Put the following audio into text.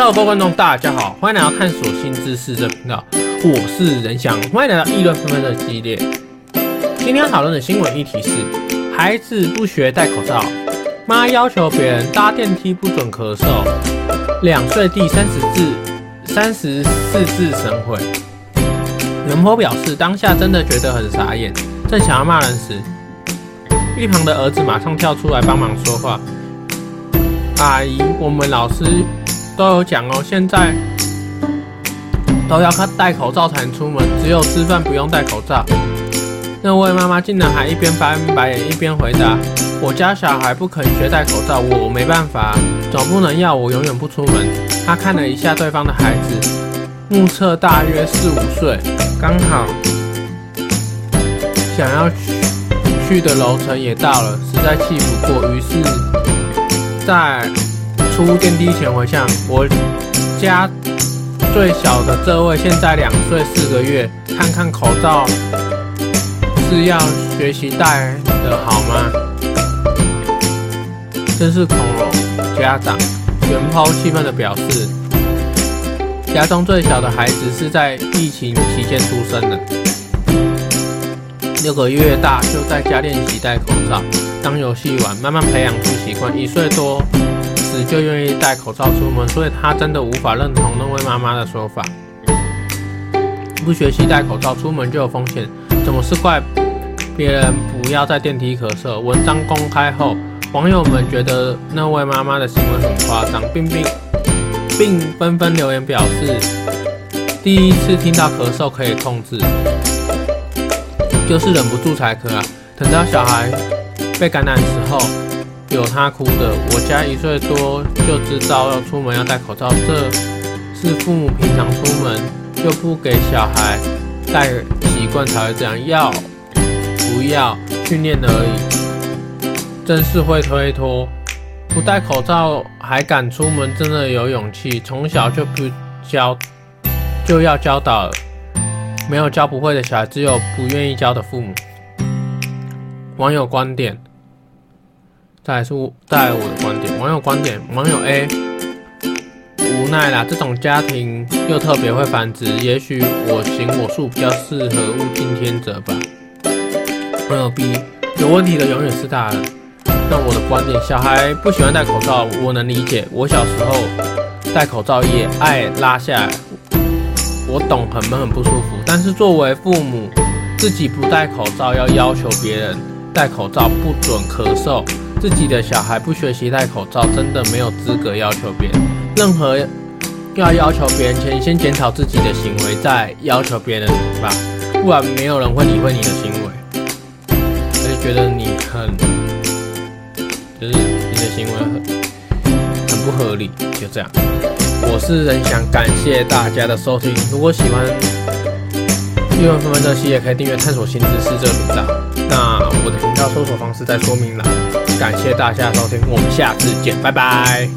Hello，各位观众，大家好，欢迎来到探索新知识这频道，我是任翔，欢迎来到议论纷纷的系列。今天讨论的新闻议题是：孩子不学戴口罩，妈要求别人搭电梯不准咳嗽，两岁弟三十字三十四字神回。人婆表示当下真的觉得很傻眼，正想要骂人时，一旁的儿子马上跳出来帮忙说话。阿姨，我们老师。都有讲哦，现在都要戴口罩才能出门，只有吃饭不用戴口罩。那位妈妈竟然还一边翻白眼一边回答：“我家小孩不肯学戴口罩，我没办法，总不能要我永远不出门。”她看了一下对方的孩子，目测大约四五岁，刚好想要去的楼层也到了，实在气不过，于是，在。出电梯前回想，我家最小的这位现在两岁四个月，看看口罩是要学习戴的好吗？真是恐龙家长，原 po 气愤的表示，家中最小的孩子是在疫情期间出生的，六个月大就在家练习戴口罩，当游戏玩，慢慢培养出习惯，一岁多。就愿意戴口罩出门，所以他真的无法认同那位妈妈的说法。不学习戴口罩出门就有风险，怎么是怪别人不要在电梯咳嗽？文章公开后，网友们觉得那位妈妈的行为很夸张，并并并纷纷留言表示，第一次听到咳嗽可以控制，就是忍不住才咳啊。等到小孩被感染的时候。有他哭的，我家一岁多就知道要出门要戴口罩，这是父母平常出门就不给小孩戴习惯才会这样，要不要训练而已，真是会推脱。不戴口罩还敢出门，真的有勇气。从小就不教，就要教导，没有教不会的小孩，只有不愿意教的父母。网友观点。再来是我，再来我的观点，网友观点，网友 A 无奈啦，这种家庭又特别会繁殖，也许我行我素比较适合物竞天择吧。网友 B 有问题的永远是大人。那我的观点，小孩不喜欢戴口罩，我能理解。我小时候戴口罩也爱拉下来，我懂很闷很不舒服。但是作为父母，自己不戴口罩要要求别人戴口罩不准咳嗽。自己的小孩不学习戴口罩，真的没有资格要求别人。任何要要求别人前，先检讨自己的行为，再要求别人吧，不然没有人会理会你的行为。我就觉得你很，就是你的行为很很不合理，就这样。我是仁翔，感谢大家的收听。如果喜欢议论纷纷这系列，可以订阅探索新知识这个频道。那我的频道搜索方式在说明栏。感谢大家收听，我们下次见，拜拜。